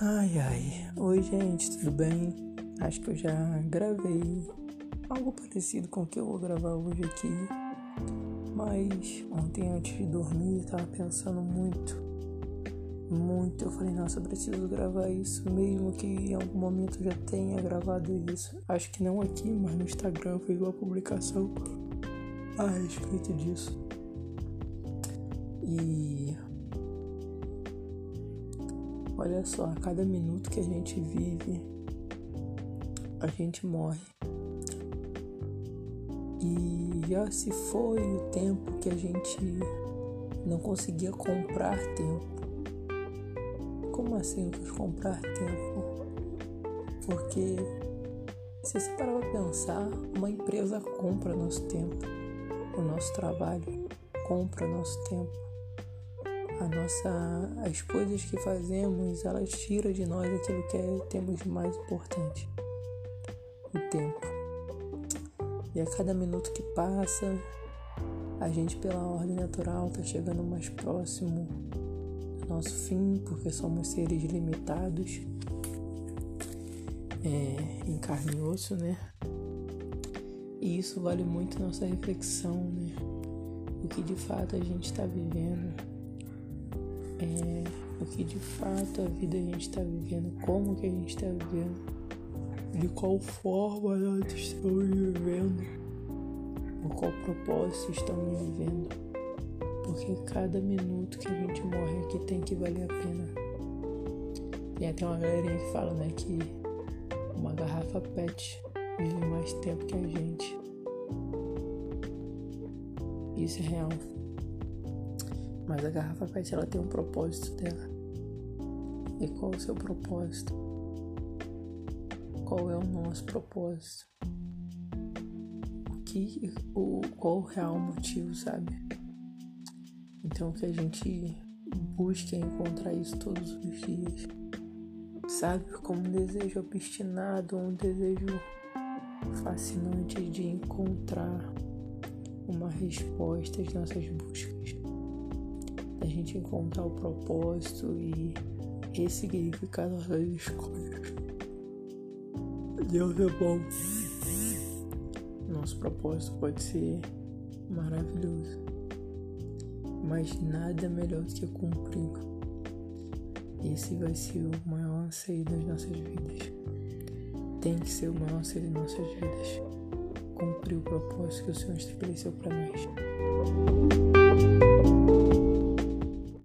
Ai ai, oi gente, tudo bem? Acho que eu já gravei algo parecido com o que eu vou gravar hoje aqui, mas ontem antes de dormir tava pensando muito, muito. Eu falei, nossa, eu preciso gravar isso, mesmo que em algum momento eu já tenha gravado isso. Acho que não aqui, mas no Instagram fiz uma publicação a respeito disso. E Olha só, a cada minuto que a gente vive, a gente morre. E já se foi o tempo que a gente não conseguia comprar tempo. Como assim comprar tempo? Porque se você parar pra pensar, uma empresa compra nosso tempo, o nosso trabalho compra nosso tempo nossa as coisas que fazemos elas tiram de nós aquilo que é, temos de mais importante. O tempo. E a cada minuto que passa a gente pela ordem natural está chegando mais próximo do nosso fim porque somos seres limitados é, em carne e osso né? E isso vale muito nossa reflexão né? O que de fato a gente está vivendo é, o que de fato a vida a gente está vivendo, como que a gente está vivendo, de qual forma nós estamos vivendo, o qual propósito estamos vivendo. Porque cada minuto que a gente morre aqui tem que valer a pena. Tem até uma galerinha que fala, né, que uma garrafa PET vive mais tempo que a gente. Isso é real. Mas a garrafa PET ela tem um propósito dela. E qual o seu propósito? Qual é o nosso propósito? O que, o, qual o real motivo, sabe? Então que a gente busque encontrar isso todos os dias. Sabe? Como um desejo obstinado, um desejo fascinante de encontrar uma resposta às nossas buscas gente encontrar o propósito e ressignificar nossas escolhas. Deus é bom. Nosso propósito pode ser maravilhoso, mas nada melhor do que cumprir. Esse vai ser o maior anseio das nossas vidas. Tem que ser o maior anseio das nossas vidas. Cumprir o propósito que o Senhor estabeleceu para nós.